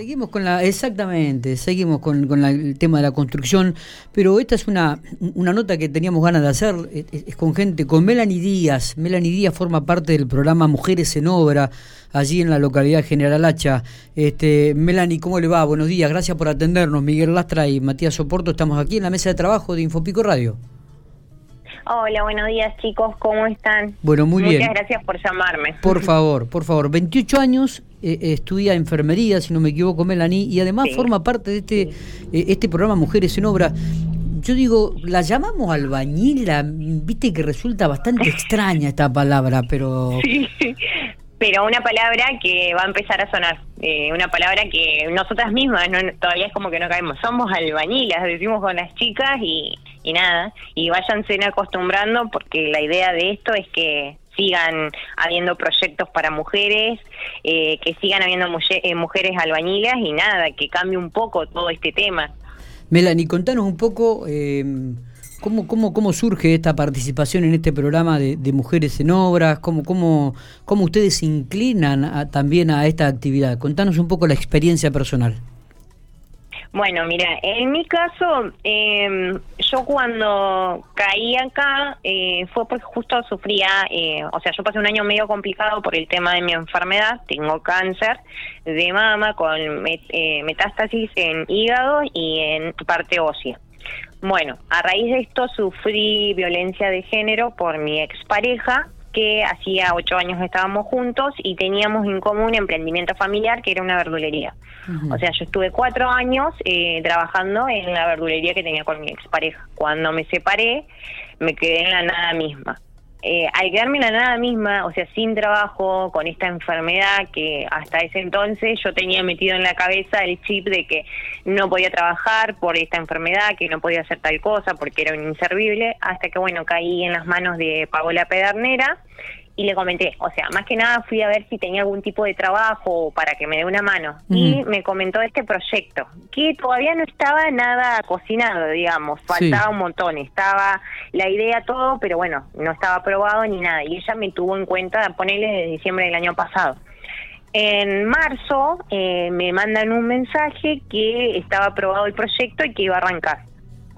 Seguimos con la, exactamente, seguimos con, con el tema de la construcción, pero esta es una, una nota que teníamos ganas de hacer, es, con gente, con Melanie Díaz. Melanie Díaz forma parte del programa Mujeres en Obra, allí en la localidad General Hacha. Este, Melanie, ¿cómo le va? Buenos días, gracias por atendernos. Miguel Lastra y Matías Soporto, estamos aquí en la mesa de trabajo de Infopico Radio. Hola, buenos días chicos, ¿cómo están? Bueno, muy bien. Muchas gracias por llamarme. Por favor, por favor. 28 años, eh, estudia enfermería, si no me equivoco, Melanie, y además forma parte de este, eh, este programa Mujeres en Obra. Yo digo, la llamamos albañila, viste que resulta bastante extraña esta palabra, pero... Sí, pero una palabra que va a empezar a sonar, eh, una palabra que nosotras mismas todavía es como que no caemos, somos albañilas, decimos con las chicas y, y nada, y váyanse acostumbrando porque la idea de esto es que sigan habiendo proyectos para mujeres, eh, que sigan habiendo eh, mujeres albañilas y nada, que cambie un poco todo este tema. Melanie, contanos un poco... Eh ¿Cómo, cómo, ¿Cómo surge esta participación en este programa de, Mujeres en Obras? ¿Cómo, cómo, cómo ustedes se inclinan también a esta actividad? Contanos un poco la experiencia personal. Bueno, mira, en mi caso, eh, yo cuando caí acá eh, fue porque justo sufría, eh, o sea, yo pasé un año medio complicado por el tema de mi enfermedad, tengo cáncer de mama con eh, metástasis en hígado y en parte ósea. Bueno, a raíz de esto sufrí violencia de género por mi expareja, que hacía ocho años estábamos juntos y teníamos en común emprendimiento familiar, que era una verdulería. O sea, yo estuve cuatro años eh, trabajando en la verdulería que tenía con mi expareja. Cuando me separé, me quedé en la nada misma eh, al quedarme en la nada misma, o sea, sin trabajo, con esta enfermedad que hasta ese entonces yo tenía metido en la cabeza el chip de que no podía trabajar por esta enfermedad, que no podía hacer tal cosa porque era un inservible, hasta que, bueno, caí en las manos de Paola Pedernera y le comenté, o sea, más que nada fui a ver si tenía algún tipo de trabajo para que me dé una mano. Y me comentó este proyecto, que todavía no estaba nada cocinado, digamos, faltaba un montón, estaba la idea todo, pero bueno, no estaba aprobado ni nada. Y ella me tuvo en cuenta, ponerle de diciembre del año pasado. En marzo eh, me mandan un mensaje que estaba aprobado el proyecto y que iba a arrancar.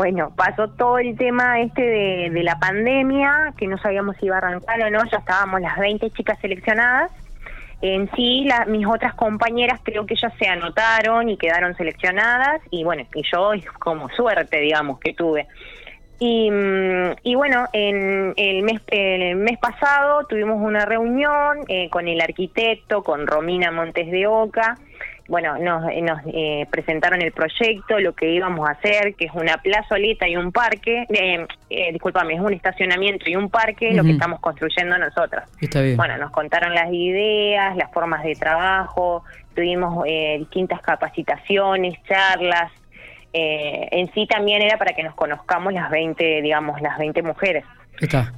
Bueno, pasó todo el tema este de, la pandemia, que no sabíamos si iba a arrancar o no, ya estábamos las 20 chicas seleccionadas. En sí, mis otras compañeras creo que ya se anotaron y quedaron seleccionadas, y bueno, y yo como suerte, digamos, que tuve. Y, mm, y bueno, en el mes, el mes pasado tuvimos una reunión eh, con el arquitecto, con Romina Montes de Oca, bueno, nos, nos eh, presentaron el proyecto, lo que íbamos a hacer, que es una plazoleta y un parque, eh, eh, discúlpame, es un estacionamiento y un parque, lo que estamos construyendo nosotros. Está bien. Bueno, nos contaron las ideas, las formas de trabajo, tuvimos eh, distintas capacitaciones, charlas. en sí también era para que nos conozcamos las 20, digamos, las 20 mujeres.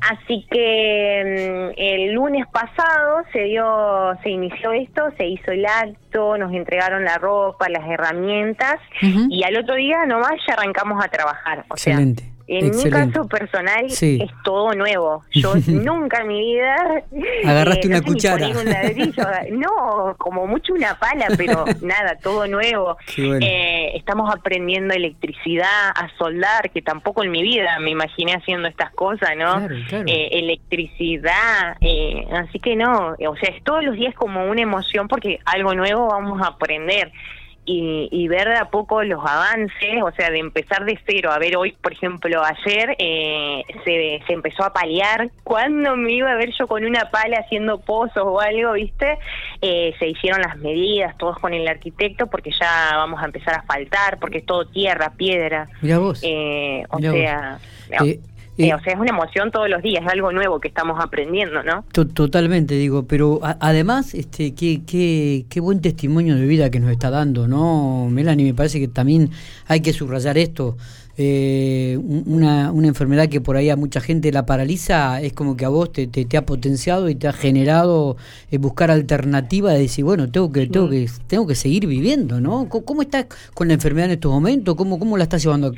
Así que mm, el lunes pasado se dio, se inició esto, se hizo el acto, nos entregaron la ropa, las herramientas y al otro día nomás ya arrancamos a trabajar. Excelente. En mi caso personal es todo nuevo. Yo nunca en mi vida agarraste eh, una cuchara. no, como mucho una pala, pero nada, todo nuevo. Eh, estamos aprendiendo electricidad, a soldar, que tampoco en mi vida me imaginé haciendo estas cosas, ¿no? Eh, electricidad, así que no, o sea, es todos los días como una emoción porque algo nuevo vamos a aprender y, ver de a poco los avances, o sea, de empezar de cero. A ver, hoy, por ejemplo, ayer eh, se, se empezó a paliar. ¿Cuándo me iba a ver yo con una pala haciendo pozos o algo, viste? Eh, se hicieron las medidas, todos con el arquitecto, porque ya vamos a empezar a faltar, porque es todo tierra, piedra. Mira vos. Eh, o sea... Eh, o sea, es una emoción todos los días, es algo nuevo que estamos aprendiendo, ¿no? Totalmente, digo, pero además, este, qué, qué, qué buen testimonio de vida que nos está dando, ¿no? Melanie, me parece que también hay que subrayar esto. Eh, una, una enfermedad que por ahí a mucha gente la paraliza, es como que a vos te, te, ha potenciado y te ha generado eh, buscar alternativa de decir, bueno, tengo que, tengo que, tengo que seguir viviendo, ¿no? ¿Cómo, estás con la enfermedad en estos momentos? ¿Cómo, cómo la estás llevando?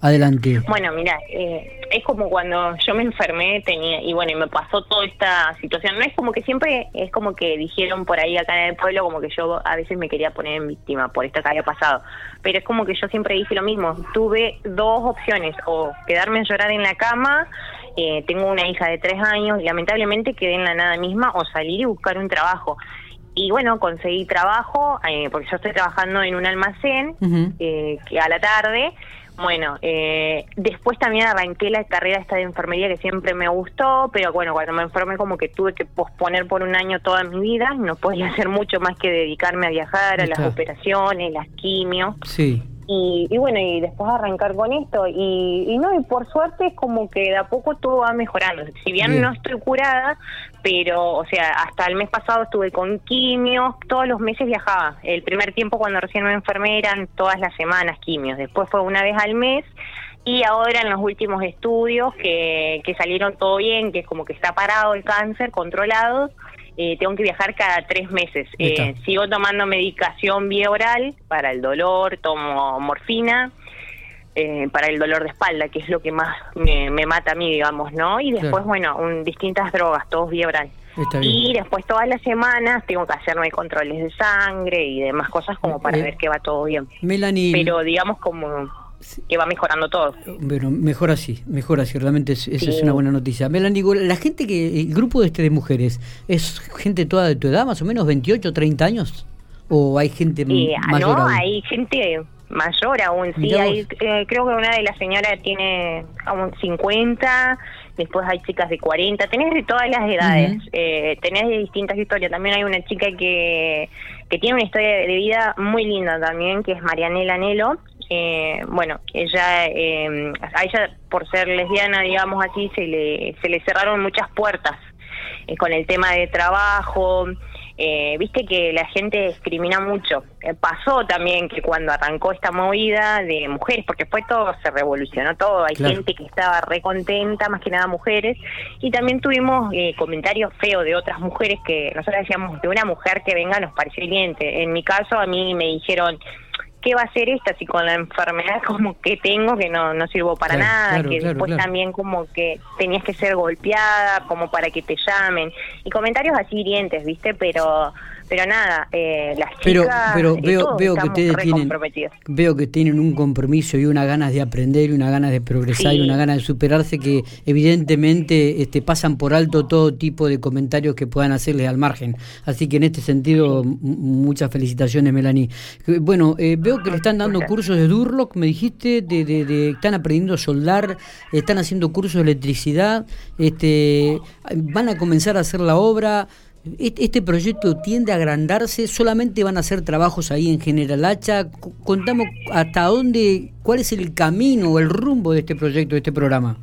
Adelante. Bueno, mira, eh, es como cuando yo me enfermé, tenía y bueno, y me pasó toda esta situación. No es como que siempre, es como que dijeron por ahí acá en el pueblo, como que yo a veces me quería poner en víctima por esto que había pasado. Pero es como que yo siempre dije lo mismo. Tuve dos opciones, o quedarme a llorar en la cama, eh, tengo una hija de tres años y lamentablemente quedé en la nada misma, o salir y buscar un trabajo y bueno, conseguí trabajo, eh, porque yo estoy trabajando en un almacén eh, que a la tarde. Bueno, eh, después también arranqué la carrera esta de enfermería que siempre me gustó, pero bueno, cuando me enfermé como que tuve que posponer por un año toda mi vida, no podía hacer mucho más que dedicarme a viajar, a las operaciones, las quimios. Sí. Y, bueno, y después arrancar con esto. Y, no, y por suerte es como que de a poco todo va mejorando. Si bien, no estoy curada, pero, o sea, hasta el mes pasado estuve con quimios, todos los meses viajaba. El primer tiempo cuando recién me enfermé eran todas las semanas quimios, después fue una vez al mes. Y ahora en los últimos estudios que, que salieron todo bien, que es como que está parado el cáncer, controlado, eh, tengo que viajar cada tres meses. Eh, sigo tomando medicación vía oral para el dolor, tomo morfina. Eh, para el dolor de espalda, que es lo que más me, mata a mí, digamos, ¿no? Y después, bueno, un, distintas drogas, todos vía oral. Y después todas las semanas tengo que hacerme controles de sangre y demás cosas como para ver que va todo bien. Melanie. Pero digamos como que va mejorando todo. Bueno, mejor así, mejor así, realmente es, esa es una buena noticia. Melanie, la gente que, el grupo de este de mujeres, ¿es gente toda de tu edad, más o menos 28, 30 años? ¿O hay gente eh, mayor? No, hay gente mayor aún, sí, hay, eh, creo que una de las señoras tiene aún 50, después hay chicas de 40, tenés de todas las edades, eh, tenés de distintas historias, también hay una chica que, que tiene una historia de vida muy linda también, que es Marianela Nelo, eh, bueno, ella, eh, a ella por ser lesbiana, digamos así, se le, se le cerraron muchas puertas eh, con el tema de trabajo. Eh, viste que la gente discrimina mucho. pasó también que cuando arrancó esta movida de mujeres, porque fue todo, se revolucionó todo, hay gente que estaba recontenta, más que nada mujeres, y también tuvimos comentarios feos de otras mujeres que nosotros decíamos, de una mujer que venga nos pareció bien. En mi caso, a mí me dijeron, ¿qué va a hacer esta si con la enfermedad como que tengo que no, no sirvo para nada? que después también como que tenías que ser golpeada como para que te llamen. Y comentarios así hirientes, ¿viste? Pero pero nada, eh, las chicas pero, veo, veo que ustedes tienen veo que tienen un compromiso y una ganas de aprender y una ganas de progresar y una ganas de superarse que evidentemente este pasan por alto todo tipo de comentarios que puedan hacerles al margen. Así que en este sentido muchas felicitaciones Melanie. Bueno eh, veo que le están dando cursos de Durlock me dijiste de, de, están aprendiendo a soldar están haciendo cursos de electricidad este van a comenzar a hacer la obra este proyecto tiende a agrandarse, solamente van a hacer trabajos ahí en General Hacha. Contamos hasta dónde, cuál es el camino o el rumbo de este proyecto, de este programa.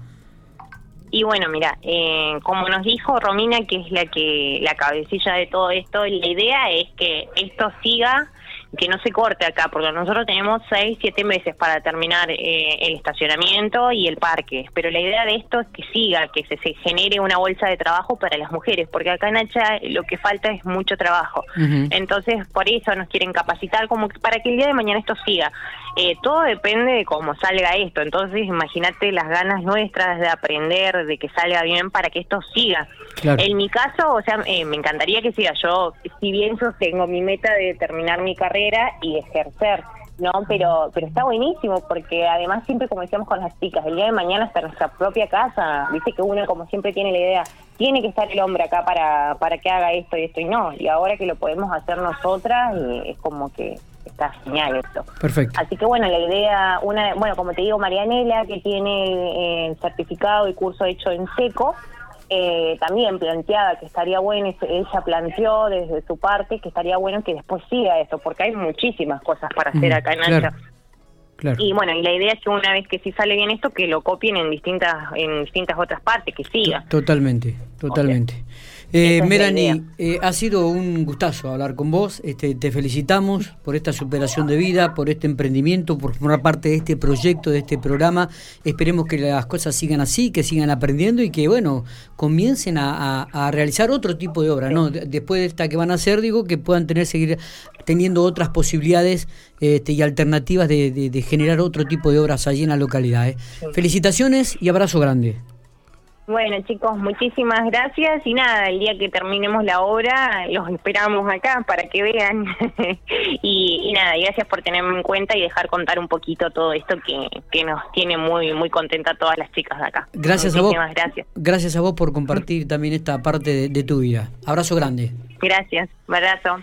Y bueno, mira, eh, como nos dijo Romina, que es la que la cabecilla de todo esto, la idea es que esto siga que no se corte acá, porque nosotros tenemos seis, siete meses para terminar eh, el estacionamiento y el parque, pero la idea de esto es que siga, que se, se, genere una bolsa de trabajo para las mujeres, porque acá en Hacha lo que falta es mucho trabajo. Entonces, por eso nos quieren capacitar como para que el día de mañana esto siga. Eh, todo depende de cómo salga esto, entonces imagínate las ganas nuestras de aprender, de que salga bien para que esto siga. En mi caso, o sea, eh, me encantaría que siga. Yo, si bien yo tengo mi meta de terminar mi carrera y ejercer, ¿no? Pero pero está buenísimo porque además siempre, como decíamos con las chicas, el día de mañana está nuestra propia casa. Viste que uno, como siempre, tiene la idea, tiene que estar el hombre acá para, para que haga esto y esto y no. Y ahora que lo podemos hacer nosotras, eh, es como que está genial esto. Perfecto. Así que bueno, la idea, una bueno, como te digo, Marianela, que tiene eh, el certificado y curso hecho en seco, eh, también planteada que estaría bueno, ella planteó desde su parte que estaría bueno que después siga eso, porque hay muchísimas cosas para hacer acá en claro, Y bueno, y la idea es que una vez que sí sale bien esto, que lo copien en distintas en distintas otras partes, que siga. Totalmente, totalmente. Eh, Melanie, eh, ha sido un gustazo hablar con vos. Este, te felicitamos por esta superación de vida, por este emprendimiento, por formar parte de este proyecto, de este programa. Esperemos que las cosas sigan así, que sigan aprendiendo y que, bueno, comiencen a, realizar otro tipo de obra, ¿no? Después de esta que van a hacer, digo, que puedan tener, seguir teniendo otras posibilidades este, y alternativas de, generar otro tipo de obras allí en la localidad. ¿eh? Felicitaciones y abrazo grande. Bueno, chicos, muchísimas gracias y nada, el día que terminemos la obra los esperamos acá para que vean. y, nada, gracias por tenerme en cuenta y dejar contar un poquito todo esto que, que nos tiene muy muy contenta a todas las chicas de acá. Gracias a vos. Gracias. gracias a vos por compartir también esta parte de, de tu vida. Abrazo grande. Gracias, abrazo.